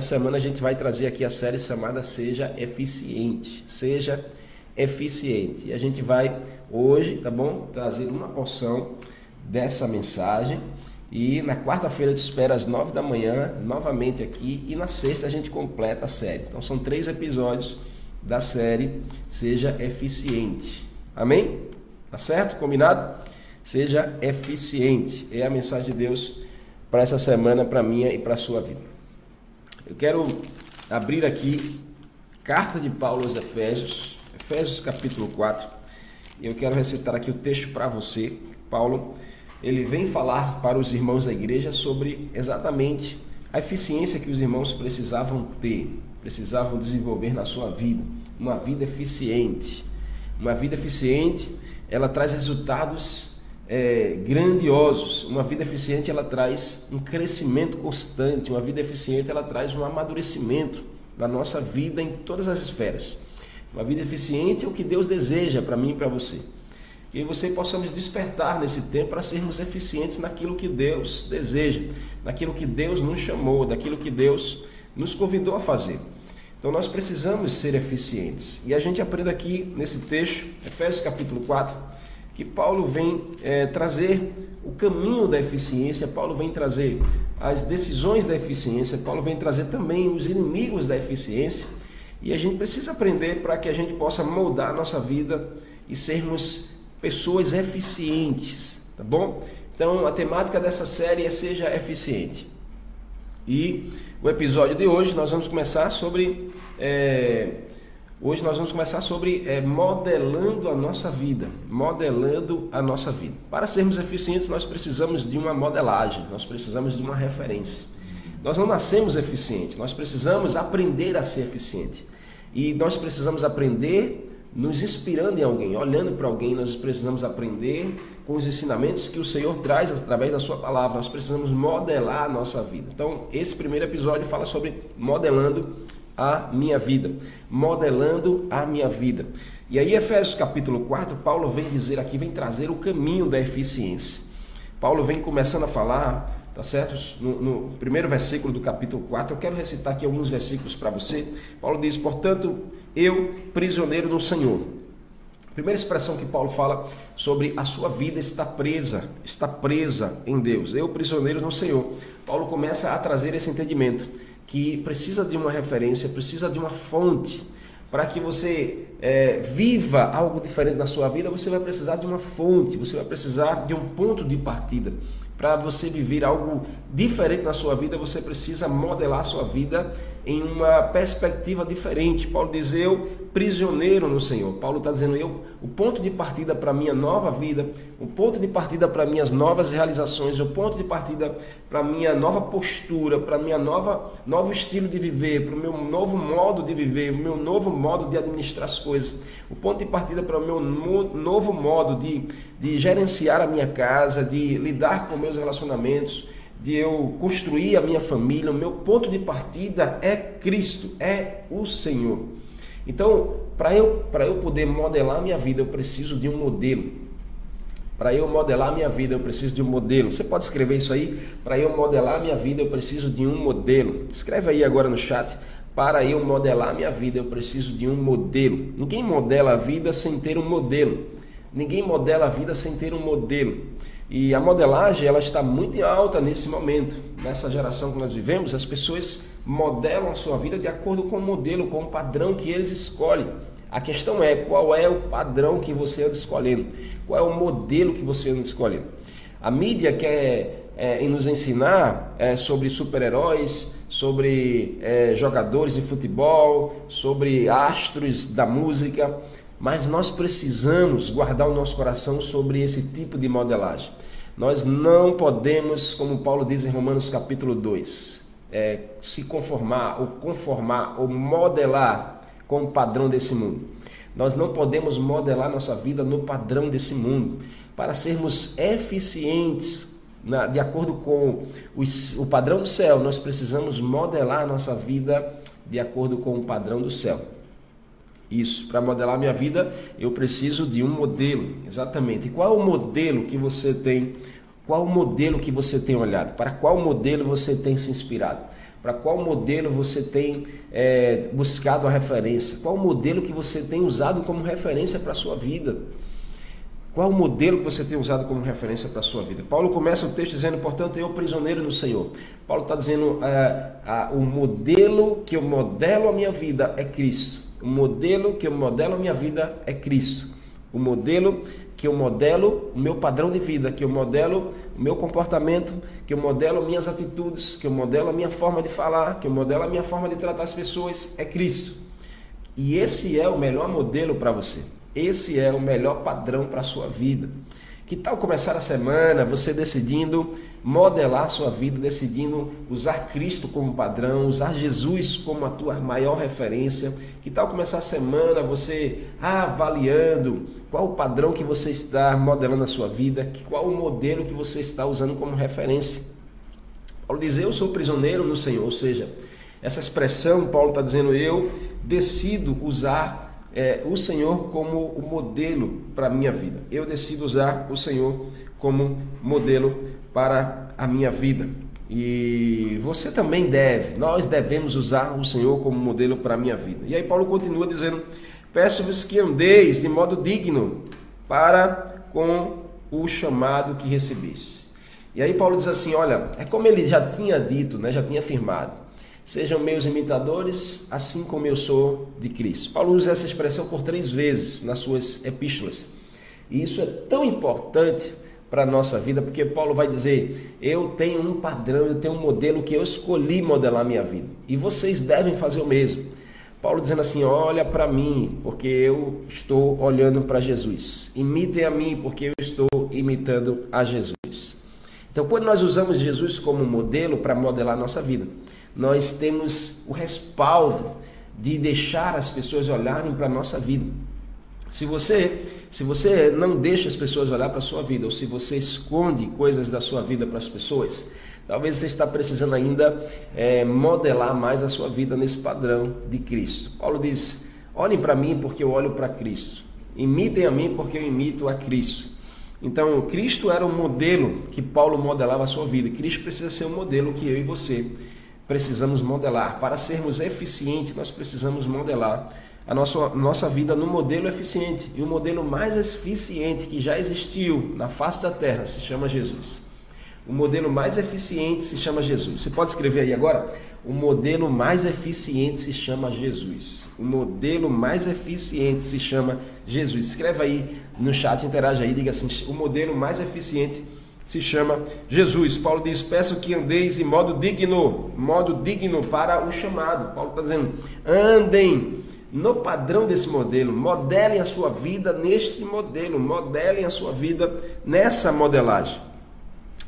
nessa semana a gente vai trazer aqui a série chamada Seja Eficiente. Seja Eficiente. E a gente vai hoje, tá bom? Trazer uma porção dessa mensagem. E na quarta-feira te espero às nove da manhã, novamente aqui. E na sexta a gente completa a série. Então são três episódios da série Seja Eficiente. Amém? Tá certo? Combinado? Seja eficiente. É a mensagem de Deus para essa semana, para minha e para sua vida. Eu quero abrir aqui carta de Paulo aos Efésios, Efésios capítulo 4. E eu quero recitar aqui o texto para você. Paulo, ele vem falar para os irmãos da igreja sobre exatamente a eficiência que os irmãos precisavam ter, precisavam desenvolver na sua vida, uma vida eficiente. Uma vida eficiente, ela traz resultados é, grandiosos. Uma vida eficiente ela traz um crescimento constante. Uma vida eficiente ela traz um amadurecimento da nossa vida em todas as esferas. Uma vida eficiente é o que Deus deseja para mim e para você. Que você possamos despertar nesse tempo para sermos eficientes naquilo que Deus deseja, naquilo que Deus nos chamou, daquilo que Deus nos convidou a fazer. Então nós precisamos ser eficientes. E a gente aprende aqui nesse texto, Efésios capítulo 4, que Paulo vem é, trazer o caminho da eficiência, Paulo vem trazer as decisões da eficiência, Paulo vem trazer também os inimigos da eficiência. E a gente precisa aprender para que a gente possa moldar a nossa vida e sermos pessoas eficientes, tá bom? Então a temática dessa série é Seja Eficiente. E o episódio de hoje nós vamos começar sobre. É, Hoje nós vamos começar sobre é, modelando a nossa vida, modelando a nossa vida. Para sermos eficientes, nós precisamos de uma modelagem, nós precisamos de uma referência. Nós não nascemos eficientes, nós precisamos aprender a ser eficiente. E nós precisamos aprender nos inspirando em alguém, olhando para alguém, nós precisamos aprender com os ensinamentos que o Senhor traz através da sua palavra. Nós precisamos modelar a nossa vida. Então, esse primeiro episódio fala sobre modelando a minha vida, modelando a minha vida. E aí, Efésios capítulo 4, Paulo vem dizer aqui, vem trazer o caminho da eficiência. Paulo vem começando a falar, tá certo? No, no primeiro versículo do capítulo 4, eu quero recitar aqui alguns versículos para você. Paulo diz: Portanto, eu, prisioneiro no Senhor. primeira expressão que Paulo fala sobre a sua vida está presa, está presa em Deus. Eu, prisioneiro no Senhor. Paulo começa a trazer esse entendimento que precisa de uma referência, precisa de uma fonte. Para que você é, viva algo diferente na sua vida, você vai precisar de uma fonte, você vai precisar de um ponto de partida para você viver algo diferente na sua vida, você precisa modelar a sua vida em uma perspectiva diferente. Paulo diz: Eu, prisioneiro no Senhor. Paulo está dizendo: Eu, o ponto de partida para a minha nova vida, o ponto de partida para minhas novas realizações, o ponto de partida para a minha nova postura, para minha nova novo estilo de viver, para o meu novo modo de viver, o meu novo modo de administrar as coisas, o ponto de partida para o meu novo modo de, de gerenciar a minha casa, de lidar com meus relacionamentos, de eu construir a minha família, o meu ponto de partida é Cristo, é o Senhor. Então, para eu, eu poder modelar minha vida, eu preciso de um modelo. Para eu modelar minha vida, eu preciso de um modelo. Você pode escrever isso aí? Para eu modelar minha vida, eu preciso de um modelo. Escreve aí agora no chat. Para eu modelar minha vida, eu preciso de um modelo. Ninguém modela a vida sem ter um modelo. Ninguém modela a vida sem ter um modelo. E a modelagem ela está muito alta nesse momento, nessa geração que nós vivemos. As pessoas modelam a sua vida de acordo com o modelo, com o padrão que eles escolhem. A questão é qual é o padrão que você anda escolhendo, qual é o modelo que você anda escolhendo. A mídia quer é, nos ensinar é, sobre super-heróis, sobre é, jogadores de futebol, sobre astros da música, mas nós precisamos guardar o nosso coração sobre esse tipo de modelagem. Nós não podemos, como Paulo diz em Romanos capítulo 2, é, se conformar ou conformar ou modelar com o padrão desse mundo. Nós não podemos modelar nossa vida no padrão desse mundo. Para sermos eficientes, na, de acordo com o, o padrão do céu, nós precisamos modelar nossa vida de acordo com o padrão do céu. Isso, para modelar minha vida, eu preciso de um modelo, exatamente. E qual o modelo que você tem? Qual o modelo que você tem olhado? Para qual modelo você tem se inspirado? Para qual modelo você tem é, buscado a referência? Qual modelo que você tem usado como referência para a sua vida? Qual o modelo que você tem usado como referência para a sua vida? Paulo começa o texto dizendo, portanto, eu prisioneiro no Senhor. Paulo está dizendo, ah, ah, o modelo que eu modelo a minha vida é Cristo. O modelo que eu modelo a minha vida é Cristo. O modelo que eu modelo o meu padrão de vida, que eu modelo o meu comportamento, que eu modelo minhas atitudes, que eu modelo a minha forma de falar, que eu modelo a minha forma de tratar as pessoas, é Cristo. E esse é o melhor modelo para você. Esse é o melhor padrão para a sua vida. Que tal começar a semana você decidindo modelar sua vida, decidindo usar Cristo como padrão, usar Jesus como a tua maior referência? Que tal começar a semana você avaliando qual o padrão que você está modelando a sua vida, qual o modelo que você está usando como referência? Paulo diz: Eu sou prisioneiro no Senhor, ou seja, essa expressão, Paulo está dizendo, eu decido usar é, o Senhor como o modelo para a minha vida. Eu decido usar o Senhor como modelo para a minha vida. E você também deve, nós devemos usar o Senhor como modelo para a minha vida. E aí Paulo continua dizendo: Peço-vos que andeis de modo digno para com o chamado que recebeste. E aí Paulo diz assim: Olha, é como ele já tinha dito, né, já tinha afirmado. Sejam meus imitadores, assim como eu sou de Cristo. Paulo usa essa expressão por três vezes nas suas epístolas. E isso é tão importante para a nossa vida, porque Paulo vai dizer: Eu tenho um padrão, eu tenho um modelo que eu escolhi modelar minha vida. E vocês devem fazer o mesmo. Paulo dizendo assim: Olha para mim, porque eu estou olhando para Jesus. Imitem a mim, porque eu estou imitando a Jesus. Então, quando nós usamos Jesus como modelo para modelar nossa vida, nós temos o respaldo de deixar as pessoas olharem para a nossa vida. Se você, se você não deixa as pessoas olhar para a sua vida, ou se você esconde coisas da sua vida para as pessoas, talvez você está precisando ainda é, modelar mais a sua vida nesse padrão de Cristo. Paulo diz: olhem para mim porque eu olho para Cristo. Imitem a mim porque eu imito a Cristo. Então, Cristo era o modelo que Paulo modelava a sua vida. Cristo precisa ser o modelo que eu e você precisamos modelar. Para sermos eficientes, nós precisamos modelar a nossa, nossa vida no modelo eficiente. E o modelo mais eficiente que já existiu na face da terra se chama Jesus. O modelo mais eficiente se chama Jesus. Você pode escrever aí agora? O modelo mais eficiente se chama Jesus. O modelo mais eficiente se chama Jesus. Escreva aí no chat, interage aí, diga assim: o modelo mais eficiente se chama Jesus. Paulo diz: Peço que andeis em modo digno, modo digno para o chamado. Paulo está dizendo: andem no padrão desse modelo, modelem a sua vida neste modelo, modelem a sua vida nessa modelagem.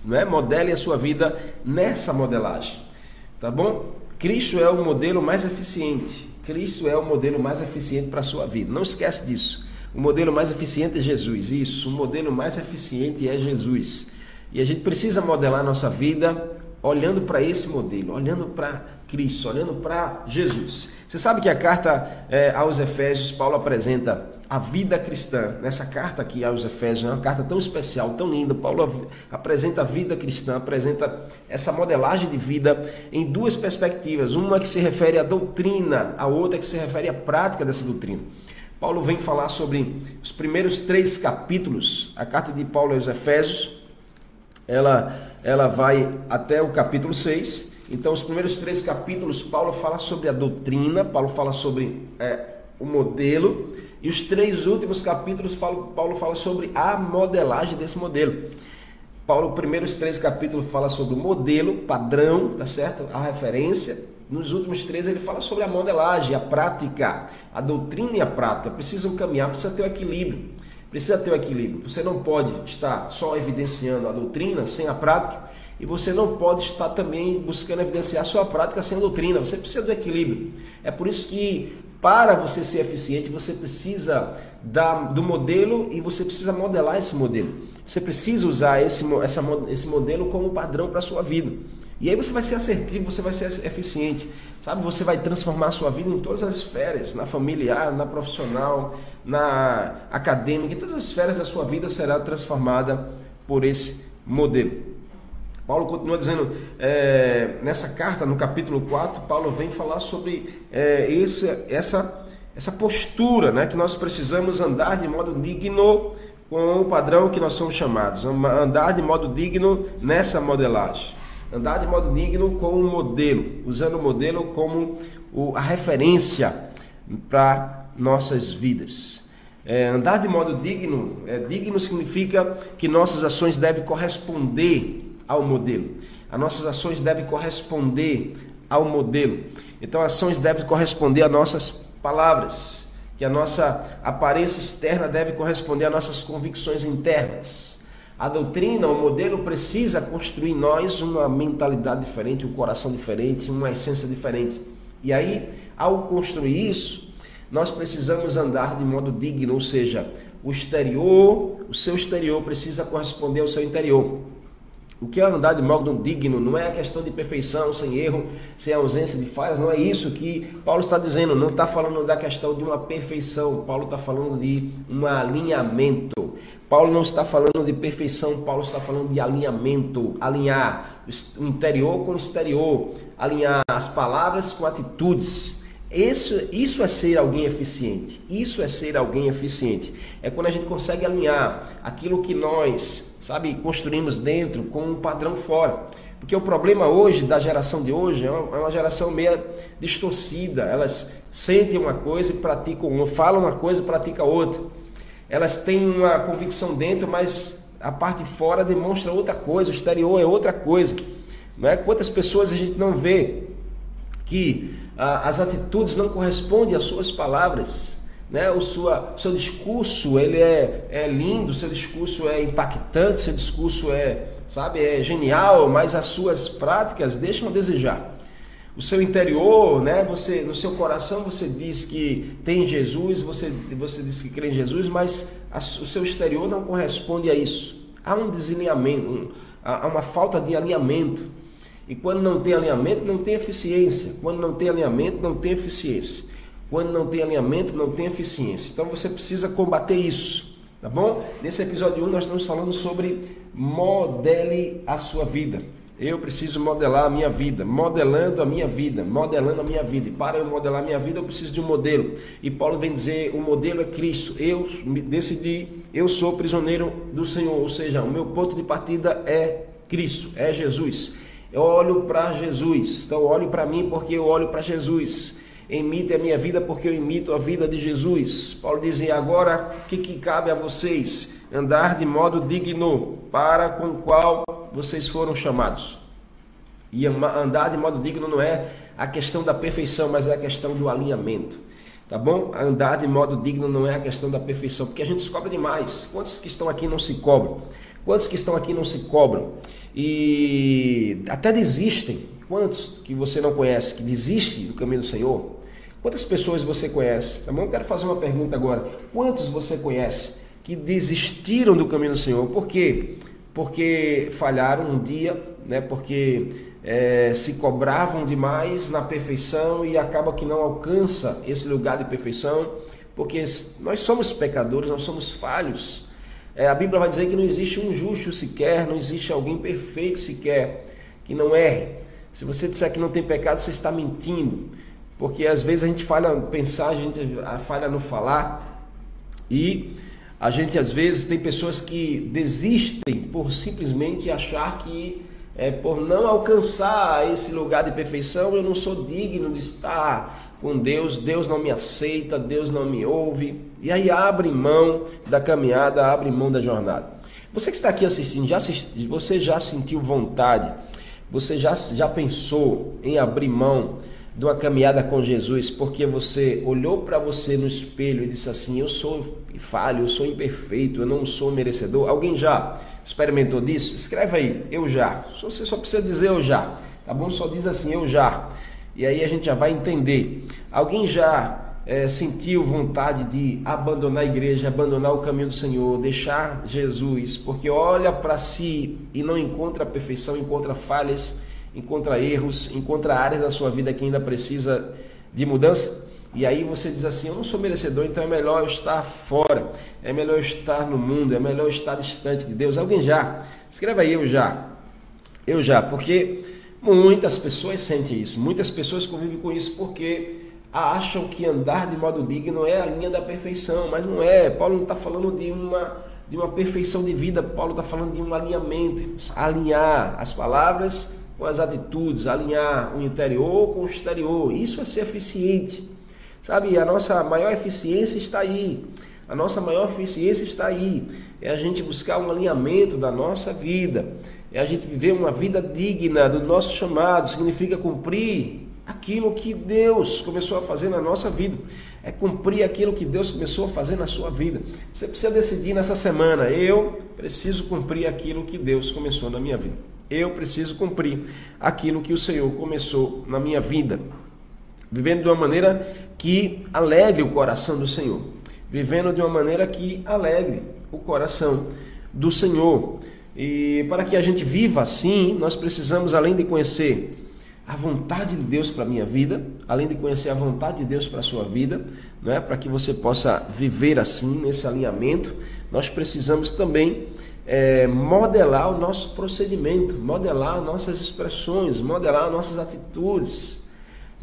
Não é? Modelem a sua vida nessa modelagem. Tá bom? Cristo é o modelo mais eficiente. Cristo é o modelo mais eficiente para a sua vida. Não esquece disso. O modelo mais eficiente é Jesus. Isso, o modelo mais eficiente é Jesus. E a gente precisa modelar nossa vida olhando para esse modelo, olhando para Cristo, olhando para Jesus. Você sabe que a carta é, aos Efésios, Paulo apresenta a vida cristã. Nessa carta aqui aos Efésios, é uma carta tão especial, tão linda. Paulo apresenta a vida cristã, apresenta essa modelagem de vida em duas perspectivas. Uma que se refere à doutrina, a outra que se refere à prática dessa doutrina. Paulo vem falar sobre os primeiros três capítulos, a carta de Paulo aos Efésios, ela, ela vai até o capítulo 6. Então, os primeiros três capítulos, Paulo fala sobre a doutrina, Paulo fala sobre é, o modelo, e os três últimos capítulos, Paulo fala sobre a modelagem desse modelo. Paulo, primeiros três capítulos, fala sobre o modelo, padrão, tá certo? A referência. Nos últimos três, ele fala sobre a modelagem, a prática, a doutrina e a prática. Precisam caminhar, precisa ter o equilíbrio. Precisa ter o equilíbrio. Você não pode estar só evidenciando a doutrina sem a prática e você não pode estar também buscando evidenciar só a prática sem doutrina. Você precisa do equilíbrio. É por isso que para você ser eficiente, você precisa da, do modelo e você precisa modelar esse modelo. Você precisa usar esse, essa, esse modelo como padrão para a sua vida. E aí você vai ser assertivo, você vai ser eficiente. Sabe, você vai transformar a sua vida em todas as esferas, na familiar, na profissional, na acadêmica, em todas as esferas da sua vida será transformada por esse modelo. Paulo continua dizendo, é, nessa carta, no capítulo 4, Paulo vem falar sobre é, esse, essa, essa postura né, que nós precisamos andar de modo digno com o padrão que nós somos chamados, andar de modo digno nessa modelagem, andar de modo digno com o modelo, usando o modelo como a referência para nossas vidas. É, andar de modo digno, é, digno significa que nossas ações devem corresponder ao modelo. As nossas ações devem corresponder ao modelo. Então, ações devem corresponder às nossas palavras, que a nossa aparência externa deve corresponder às nossas convicções internas. A doutrina, o modelo precisa construir em nós uma mentalidade diferente, um coração diferente, uma essência diferente. E aí, ao construir isso, nós precisamos andar de modo digno, ou seja, o exterior, o seu exterior precisa corresponder ao seu interior. O que é andar de modo digno não é a questão de perfeição, sem erro, sem ausência de falhas, não é isso que Paulo está dizendo, não está falando da questão de uma perfeição, Paulo está falando de um alinhamento. Paulo não está falando de perfeição, Paulo está falando de alinhamento, alinhar o interior com o exterior, alinhar as palavras com atitudes. Isso, isso é ser alguém eficiente. Isso é ser alguém eficiente. É quando a gente consegue alinhar aquilo que nós sabe, construímos dentro com um padrão fora. Porque o problema hoje, da geração de hoje, é uma, é geração meio distorcida. Elas sentem uma coisa e praticam uma, falam uma coisa e praticam outra. Elas têm uma convicção dentro, mas a parte fora demonstra outra coisa, o exterior é outra coisa. Não é? Quantas pessoas a gente não vê que as atitudes não correspondem às suas palavras? né? o, sua, seu discurso ele é, é lindo, seu discurso é impactante, seu discurso é, sabe, é genial, mas as suas práticas deixam a desejar. O seu interior, né? Você, no seu coração você diz que tem Jesus, você, você diz que crê em Jesus, mas a, o seu exterior não corresponde a isso. Há um desalinhamento, um, há uma falta de alinhamento. E quando não tem alinhamento, não tem eficiência. Quando não tem alinhamento, não tem eficiência. Quando não tem alinhamento, não tem eficiência. Então você precisa combater isso, tá bom? Nesse episódio 1 nós estamos falando sobre modele a sua vida. Eu preciso modelar a minha vida, modelando a minha vida, modelando a minha vida. E para eu modelar a minha vida, eu preciso de um modelo. E Paulo vem dizer: o modelo é Cristo. Eu decidi, eu sou prisioneiro do Senhor. Ou seja, o meu ponto de partida é Cristo, é Jesus. Eu olho para Jesus. Então, olho para mim porque eu olho para Jesus imite a minha vida porque eu imito a vida de Jesus. Paulo dizia: agora o que, que cabe a vocês? Andar de modo digno, para com o qual vocês foram chamados. E andar de modo digno não é a questão da perfeição, mas é a questão do alinhamento. Tá bom? Andar de modo digno não é a questão da perfeição, porque a gente se cobra demais. Quantos que estão aqui não se cobram? Quantos que estão aqui não se cobram? E até desistem. Quantos que você não conhece que desiste do caminho do Senhor? Quantas pessoas você conhece? Eu quero fazer uma pergunta agora. Quantos você conhece que desistiram do caminho do Senhor? Por quê? Porque falharam um dia, né? porque é, se cobravam demais na perfeição e acaba que não alcança esse lugar de perfeição, porque nós somos pecadores, nós somos falhos. É, a Bíblia vai dizer que não existe um justo sequer, não existe alguém perfeito sequer, que não erre. Se você disser que não tem pecado, você está mentindo. Porque às vezes a gente falha pensar, a gente falha no falar e a gente às vezes tem pessoas que desistem por simplesmente achar que é, por não alcançar esse lugar de perfeição eu não sou digno de estar com Deus, Deus não me aceita, Deus não me ouve e aí abre mão da caminhada, abre mão da jornada. Você que está aqui assistindo, já assisti, você já sentiu vontade? Você já, já pensou em abrir mão de uma caminhada com Jesus, porque você olhou para você no espelho e disse assim: Eu sou falho, eu sou imperfeito, eu não sou merecedor. Alguém já experimentou disso? Escreve aí, eu já. Você só precisa dizer eu já, tá bom? Só diz assim, eu já. E aí a gente já vai entender. Alguém já é, sentiu vontade de abandonar a igreja, abandonar o caminho do Senhor, deixar Jesus, porque olha para si e não encontra perfeição, encontra falhas encontra erros, encontra áreas da sua vida que ainda precisa de mudança. E aí você diz assim: Eu não sou merecedor, então é melhor eu estar fora, é melhor eu estar no mundo, é melhor eu estar distante de Deus. Alguém já? Escreva aí eu já. Eu já, porque muitas pessoas sentem isso, muitas pessoas convivem com isso porque acham que andar de modo digno é a linha da perfeição, mas não é. Paulo não está falando de uma, de uma perfeição de vida, Paulo está falando de um alinhamento, alinhar as palavras com as atitudes, alinhar o interior com o exterior. Isso é ser eficiente. Sabe, a nossa maior eficiência está aí. A nossa maior eficiência está aí. É a gente buscar um alinhamento da nossa vida. É a gente viver uma vida digna do nosso chamado. Significa cumprir aquilo que Deus começou a fazer na nossa vida. É cumprir aquilo que Deus começou a fazer na sua vida. Você precisa decidir nessa semana: eu preciso cumprir aquilo que Deus começou na minha vida. Eu preciso cumprir aquilo que o Senhor começou na minha vida. Vivendo de uma maneira que alegre o coração do Senhor. Vivendo de uma maneira que alegre o coração do Senhor. E para que a gente viva assim, nós precisamos, além de conhecer a vontade de Deus para a minha vida, além de conhecer a vontade de Deus para a sua vida, né, para que você possa viver assim, nesse alinhamento, nós precisamos também é, modelar o nosso procedimento, modelar nossas expressões, modelar nossas atitudes.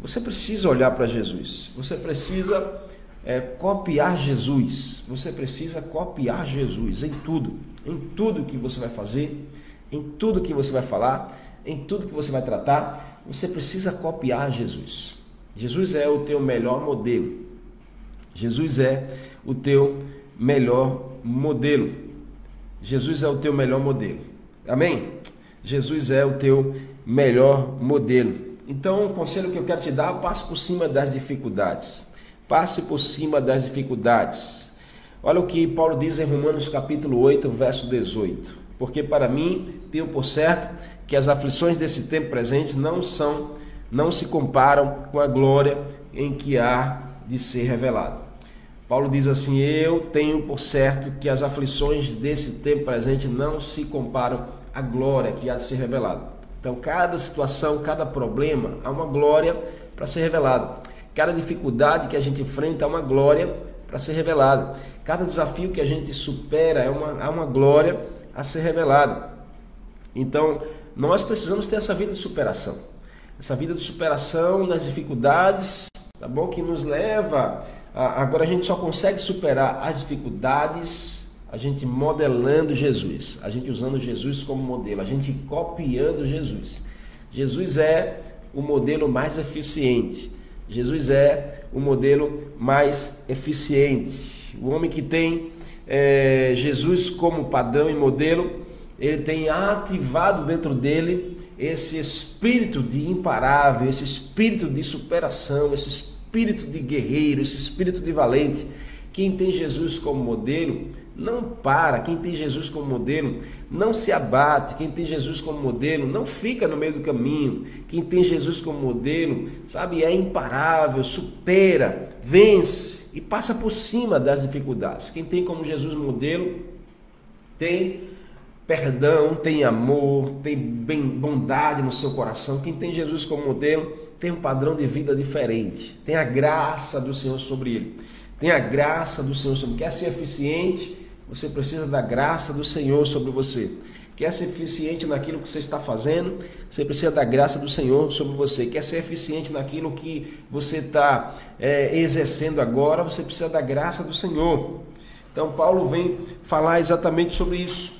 Você precisa olhar para Jesus, você precisa é, copiar Jesus, você precisa copiar Jesus em tudo, em tudo que você vai fazer, em tudo que você vai falar, em tudo que você vai tratar, você precisa copiar Jesus. Jesus é o teu melhor modelo. Jesus é o teu melhor modelo. Jesus é o teu melhor modelo. Amém? Jesus é o teu melhor modelo. Então, o conselho que eu quero te dar, passe por cima das dificuldades. Passe por cima das dificuldades. Olha o que Paulo diz em Romanos capítulo 8, verso 18. Porque para mim, tenho por certo que as aflições desse tempo presente não são, não se comparam com a glória em que há de ser revelado. Paulo diz assim: Eu tenho por certo que as aflições desse tempo presente não se comparam à glória que há de ser revelada. Então, cada situação, cada problema, há uma glória para ser revelada. Cada dificuldade que a gente enfrenta, há uma glória para ser revelada. Cada desafio que a gente supera, é uma, há uma glória a ser revelada. Então, nós precisamos ter essa vida de superação. Essa vida de superação das dificuldades, tá bom? Que nos leva a, agora a gente só consegue superar as dificuldades a gente modelando Jesus, a gente usando Jesus como modelo, a gente copiando Jesus. Jesus é o modelo mais eficiente. Jesus é o modelo mais eficiente. O homem que tem é, Jesus como padrão e modelo, ele tem ativado dentro dele esse espírito de imparável, esse espírito de superação, esse espírito de guerreiro, esse espírito de valente. Quem tem Jesus como modelo não para, quem tem Jesus como modelo não se abate, quem tem Jesus como modelo não fica no meio do caminho, quem tem Jesus como modelo, sabe, é imparável, supera, vence e passa por cima das dificuldades. Quem tem como Jesus modelo tem perdão, tem amor, tem bem, bondade no seu coração. Quem tem Jesus como modelo tem um padrão de vida diferente, tem a graça do Senhor sobre ele. Tem a graça do Senhor sobre. Quer ser eficiente? Você precisa da graça do Senhor sobre você. Quer ser eficiente naquilo que você está fazendo? Você precisa da graça do Senhor sobre você. Quer ser eficiente naquilo que você está é, exercendo agora? Você precisa da graça do Senhor. Então, Paulo vem falar exatamente sobre isso.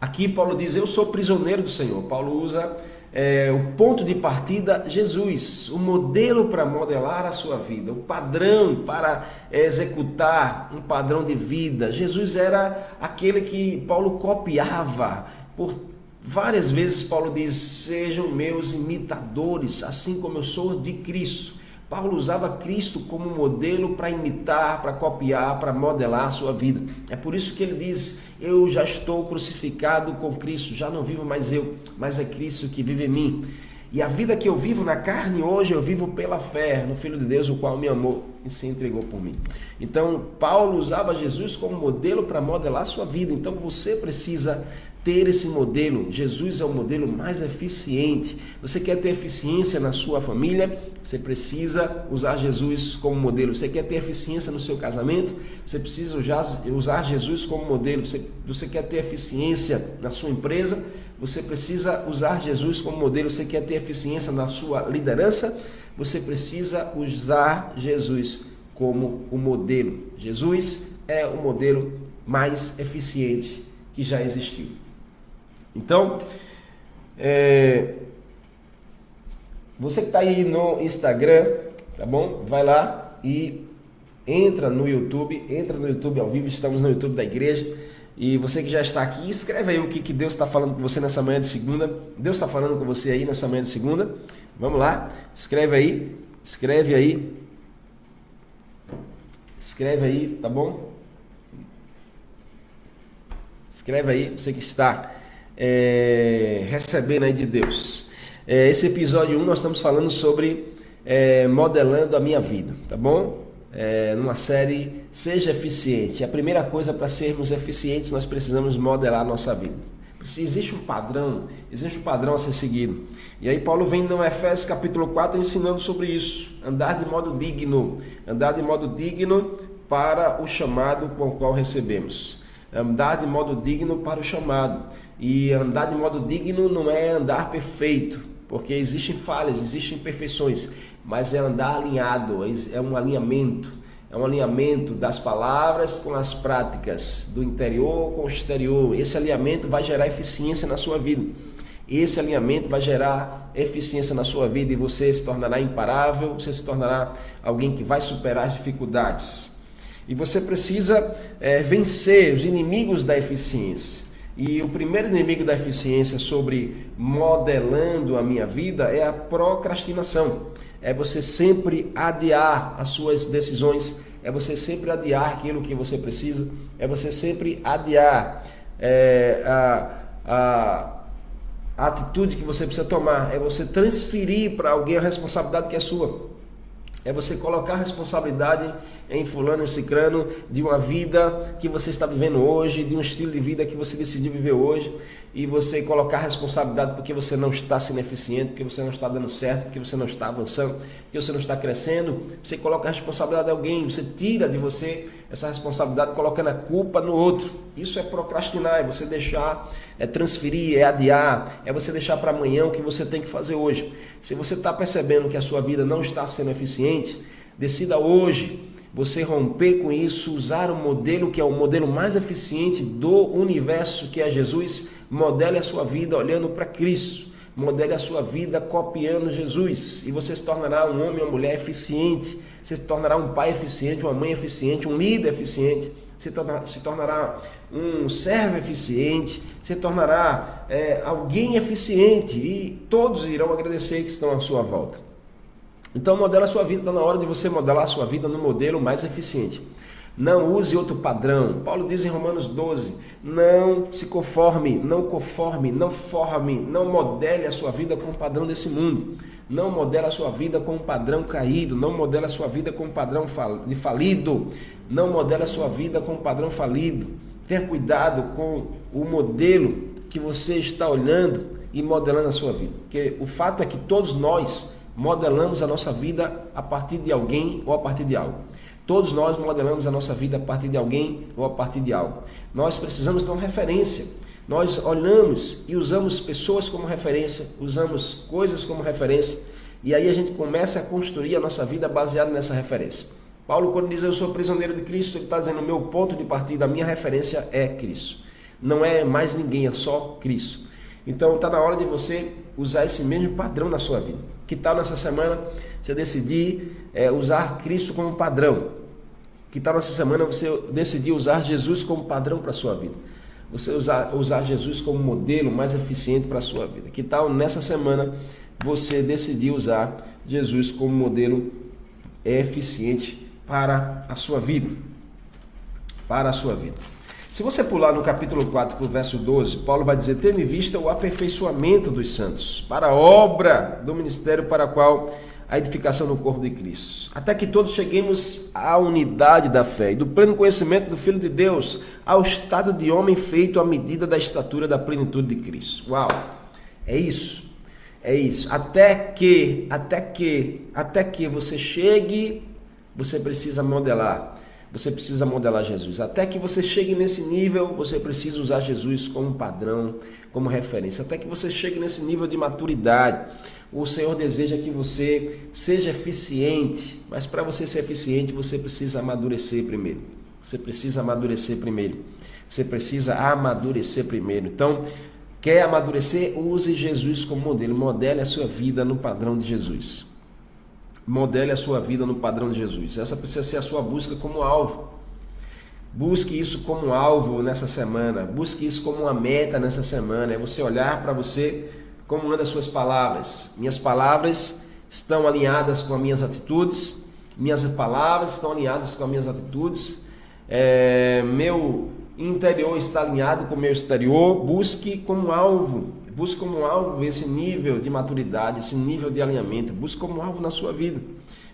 Aqui Paulo diz: Eu sou prisioneiro do Senhor. Paulo usa é, o ponto de partida, Jesus, o modelo para modelar a sua vida, o padrão para executar um padrão de vida. Jesus era aquele que Paulo copiava. Por várias vezes, Paulo diz: Sejam meus imitadores, assim como eu sou de Cristo. Paulo usava Cristo como modelo para imitar, para copiar, para modelar a sua vida. É por isso que ele diz: Eu já estou crucificado com Cristo, já não vivo mais eu, mas é Cristo que vive em mim. E a vida que eu vivo na carne hoje, eu vivo pela fé no Filho de Deus, o qual me amou e se entregou por mim. Então, Paulo usava Jesus como modelo para modelar sua vida. Então, você precisa ter esse modelo. Jesus é o modelo mais eficiente. Você quer ter eficiência na sua família? Você precisa usar Jesus como modelo. Você quer ter eficiência no seu casamento? Você precisa usar Jesus como modelo. Você, você quer ter eficiência na sua empresa? Você precisa usar Jesus como modelo. Você quer ter eficiência na sua liderança? Você precisa usar Jesus como o modelo. Jesus é o modelo mais eficiente que já existiu. Então, é, você que está aí no Instagram, tá bom? Vai lá e entra no YouTube, entra no YouTube ao vivo, estamos no YouTube da igreja. E você que já está aqui, escreve aí o que, que Deus está falando com você nessa manhã de segunda. Deus está falando com você aí nessa manhã de segunda. Vamos lá, escreve aí, escreve aí. Escreve aí, tá bom? Escreve aí, você que está é, recebendo aí de Deus. É, esse episódio 1 nós estamos falando sobre é, modelando a minha vida, tá bom? É, numa série Seja Eficiente. A primeira coisa para sermos eficientes, nós precisamos modelar a nossa vida. Existe um padrão, existe um padrão a ser seguido. E aí Paulo vem no Efésios capítulo 4 ensinando sobre isso. Andar de modo digno. Andar de modo digno para o chamado com o qual recebemos. Andar de modo digno para o chamado. E andar de modo digno não é andar perfeito, porque existem falhas, existem imperfeições mas é andar alinhado, é um alinhamento, é um alinhamento das palavras com as práticas, do interior com o exterior. Esse alinhamento vai gerar eficiência na sua vida. Esse alinhamento vai gerar eficiência na sua vida e você se tornará imparável, você se tornará alguém que vai superar as dificuldades. E você precisa é, vencer os inimigos da eficiência. E o primeiro inimigo da eficiência sobre modelando a minha vida é a procrastinação é você sempre adiar as suas decisões, é você sempre adiar aquilo que você precisa, é você sempre adiar é, a, a, a atitude que você precisa tomar, é você transferir para alguém a responsabilidade que é sua. É você colocar a responsabilidade em fulano e cicrano de uma vida que você está vivendo hoje, de um estilo de vida que você decidiu viver hoje, e você colocar responsabilidade porque você não está sendo eficiente, porque você não está dando certo, porque você não está avançando, porque você não está crescendo, você coloca a responsabilidade de alguém, você tira de você essa responsabilidade colocando a culpa no outro. Isso é procrastinar, é você deixar, é transferir, é adiar, é você deixar para amanhã o que você tem que fazer hoje. Se você está percebendo que a sua vida não está sendo eficiente, decida hoje você romper com isso, usar o modelo que é o modelo mais eficiente do universo, que é Jesus, modele a sua vida olhando para Cristo. Modele a sua vida copiando Jesus e você se tornará um homem ou mulher eficiente. Você se tornará um pai eficiente, uma mãe eficiente, um líder eficiente. Se, torna, se tornará um servo eficiente, se tornará é, alguém eficiente e todos irão agradecer que estão à sua volta. Então, modela a sua vida, está na hora de você modelar a sua vida no modelo mais eficiente. Não use outro padrão. Paulo diz em Romanos 12: não se conforme, não conforme, não forme, não modele a sua vida com o padrão desse mundo. Não modele a sua vida com um padrão caído, não modele a sua vida com um padrão de falido, não modele a sua vida com um padrão falido. Tenha cuidado com o modelo que você está olhando e modelando a sua vida. Porque o fato é que todos nós modelamos a nossa vida a partir de alguém ou a partir de algo. Todos nós modelamos a nossa vida a partir de alguém ou a partir de algo. Nós precisamos de uma referência. Nós olhamos e usamos pessoas como referência, usamos coisas como referência, e aí a gente começa a construir a nossa vida baseada nessa referência. Paulo, quando diz eu sou prisioneiro de Cristo, ele está dizendo: o meu ponto de partida, a minha referência é Cristo. Não é mais ninguém, é só Cristo. Então está na hora de você usar esse mesmo padrão na sua vida. Que tal nessa semana você decidir é, usar Cristo como padrão? Que tal nessa semana você decidir usar Jesus como padrão para a sua vida? Você usar, usar Jesus como modelo mais eficiente para a sua vida? Que tal nessa semana você decidir usar Jesus como modelo eficiente para a sua vida? Para a sua vida. Se você pular no capítulo 4, para o verso 12, Paulo vai dizer: tendo em vista o aperfeiçoamento dos santos, para a obra do ministério para a qual a edificação do corpo de Cristo, até que todos cheguemos à unidade da fé e do pleno conhecimento do Filho de Deus, ao estado de homem feito à medida da estatura da plenitude de Cristo. Uau! É isso. É isso. Até que, até que, até que você chegue, você precisa modelar você precisa modelar Jesus. Até que você chegue nesse nível, você precisa usar Jesus como padrão, como referência. Até que você chegue nesse nível de maturidade. O Senhor deseja que você seja eficiente, mas para você ser eficiente, você precisa amadurecer primeiro. Você precisa amadurecer primeiro. Você precisa amadurecer primeiro. Então, quer amadurecer? Use Jesus como modelo. Modele a sua vida no padrão de Jesus. Modele a sua vida no padrão de Jesus. Essa precisa ser a sua busca como alvo. Busque isso como alvo nessa semana. Busque isso como uma meta nessa semana. É você olhar para você como anda as suas palavras. Minhas palavras estão alinhadas com as minhas atitudes. Minhas palavras estão alinhadas com as minhas atitudes. É, meu interior está alinhado com o meu exterior. Busque como alvo Busque como alvo esse nível de maturidade, esse nível de alinhamento. Busque como alvo na sua vida.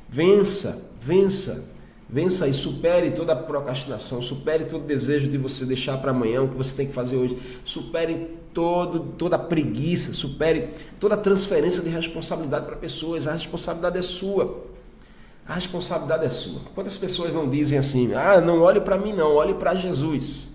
Vença, vença, vença e supere toda a procrastinação, supere todo o desejo de você deixar para amanhã o que você tem que fazer hoje. Supere todo, toda a preguiça, supere toda a transferência de responsabilidade para pessoas. A responsabilidade é sua. A responsabilidade é sua. Quantas pessoas não dizem assim: "Ah, não olhe para mim não, olhe para Jesus"?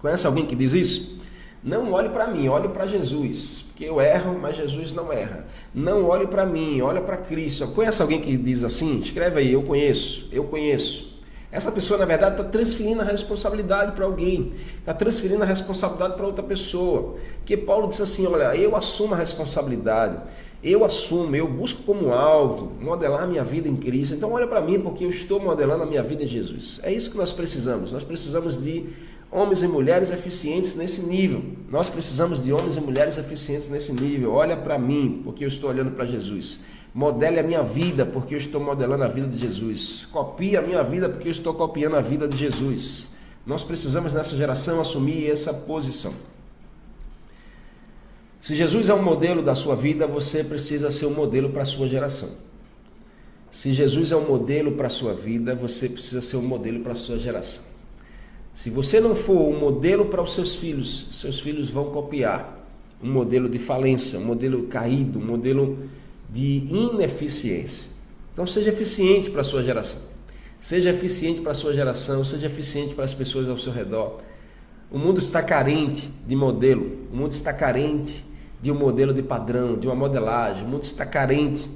Conhece alguém que diz isso? Não olhe para mim, olhe para Jesus, porque eu erro, mas Jesus não erra. Não olhe para mim, olha para Cristo. Conhece alguém que diz assim? Escreve aí, eu conheço, eu conheço. Essa pessoa, na verdade, está transferindo a responsabilidade para alguém, está transferindo a responsabilidade para outra pessoa. Porque Paulo disse assim: olha, eu assumo a responsabilidade, eu assumo, eu busco como alvo modelar a minha vida em Cristo. Então, olha para mim, porque eu estou modelando a minha vida em Jesus. É isso que nós precisamos. Nós precisamos de homens e mulheres eficientes nesse nível. Nós precisamos de homens e mulheres eficientes nesse nível. Olha para mim, porque eu estou olhando para Jesus. Modele a minha vida, porque eu estou modelando a vida de Jesus. Copie a minha vida, porque eu estou copiando a vida de Jesus. Nós precisamos nessa geração assumir essa posição. Se Jesus é um modelo da sua vida, você precisa ser um modelo para a sua geração. Se Jesus é um modelo para a sua vida, você precisa ser um modelo para a sua geração. Se você não for um modelo para os seus filhos, seus filhos vão copiar um modelo de falência, um modelo caído, um modelo de ineficiência. Então seja eficiente para a sua geração. Seja eficiente para a sua geração, seja eficiente para as pessoas ao seu redor. O mundo está carente de modelo, o mundo está carente de um modelo de padrão, de uma modelagem, o mundo está carente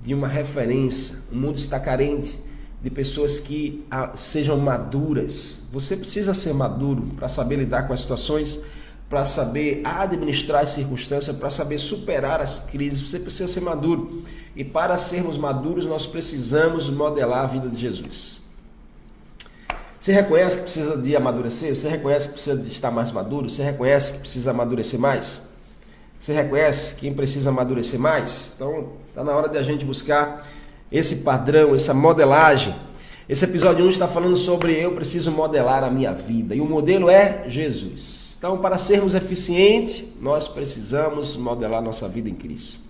de uma referência, o mundo está carente de pessoas que ah, sejam maduras. Você precisa ser maduro para saber lidar com as situações, para saber administrar as circunstâncias, para saber superar as crises. Você precisa ser maduro. E para sermos maduros, nós precisamos modelar a vida de Jesus. Você reconhece que precisa de amadurecer? Você reconhece que precisa de estar mais maduro? Você reconhece que precisa amadurecer mais? Você reconhece quem precisa amadurecer mais? Então, está na hora de a gente buscar esse padrão, essa modelagem. Esse episódio 1 está falando sobre eu preciso modelar a minha vida e o modelo é Jesus. Então, para sermos eficientes, nós precisamos modelar nossa vida em Cristo.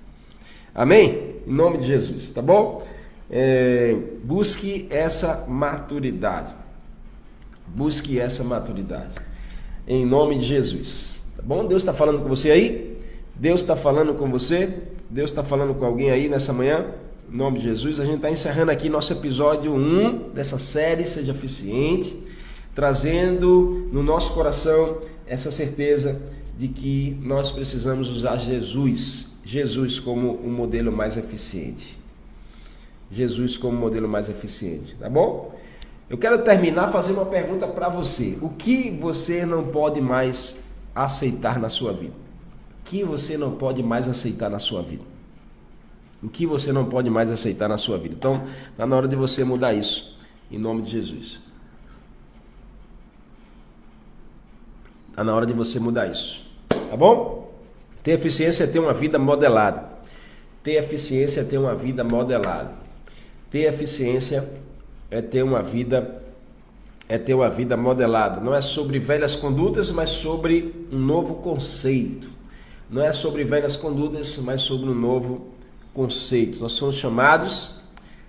Amém? Em nome de Jesus, tá bom? É, busque essa maturidade. Busque essa maturidade. Em nome de Jesus. Tá bom? Deus está falando com você aí? Deus está falando com você? Deus está falando com alguém aí nessa manhã? Em nome de Jesus, a gente está encerrando aqui nosso episódio 1 dessa série Seja Eficiente, trazendo no nosso coração essa certeza de que nós precisamos usar Jesus, Jesus como o um modelo mais eficiente. Jesus como modelo mais eficiente, tá bom? Eu quero terminar fazendo uma pergunta para você. O que você não pode mais aceitar na sua vida? O que você não pode mais aceitar na sua vida? O que você não pode mais aceitar na sua vida. Então, está na hora de você mudar isso, em nome de Jesus. Está na hora de você mudar isso. Tá bom? Ter eficiência é ter uma vida modelada. Ter eficiência é ter uma vida modelada. Ter eficiência é ter uma vida é ter uma vida modelada. Não é sobre velhas condutas, mas sobre um novo conceito. Não é sobre velhas condutas, mas sobre um novo conceito. Nós somos chamados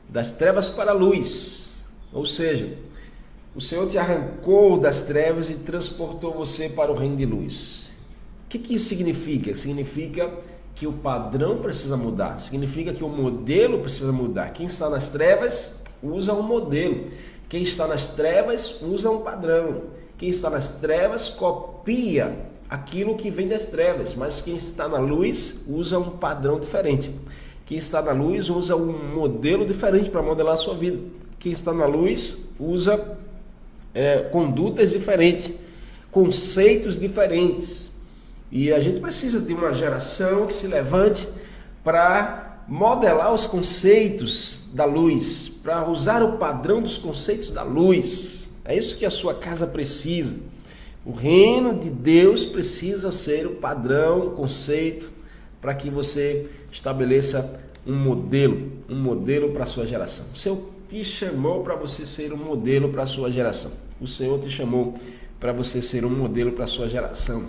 das trevas para a luz. Ou seja, o Senhor te arrancou das trevas e transportou você para o reino de luz. O que, que isso significa? Significa que o padrão precisa mudar, significa que o modelo precisa mudar. Quem está nas trevas usa um modelo. Quem está nas trevas usa um padrão. Quem está nas trevas copia aquilo que vem das trevas, mas quem está na luz usa um padrão diferente. Quem está na luz usa um modelo diferente para modelar a sua vida. Quem está na luz usa é, condutas diferentes, conceitos diferentes. E a gente precisa de uma geração que se levante para modelar os conceitos da luz, para usar o padrão dos conceitos da luz. É isso que a sua casa precisa. O reino de Deus precisa ser o padrão, o conceito, para que você estabeleça um modelo, um modelo para a sua geração. O Senhor te chamou para você ser um modelo para a sua geração. O Senhor te chamou para você ser um modelo para a sua geração.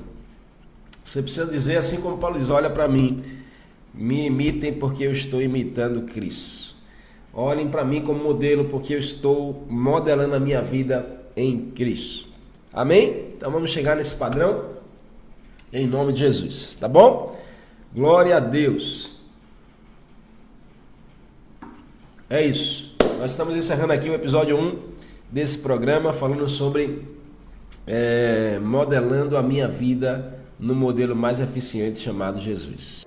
Você precisa dizer assim como Paulo diz: olha para mim, me imitem porque eu estou imitando Cristo. Olhem para mim como modelo porque eu estou modelando a minha vida em Cristo. Amém? Então vamos chegar nesse padrão em nome de Jesus, tá bom? Glória a Deus. É isso. Nós estamos encerrando aqui o episódio 1 desse programa falando sobre é, modelando a minha vida no modelo mais eficiente chamado Jesus.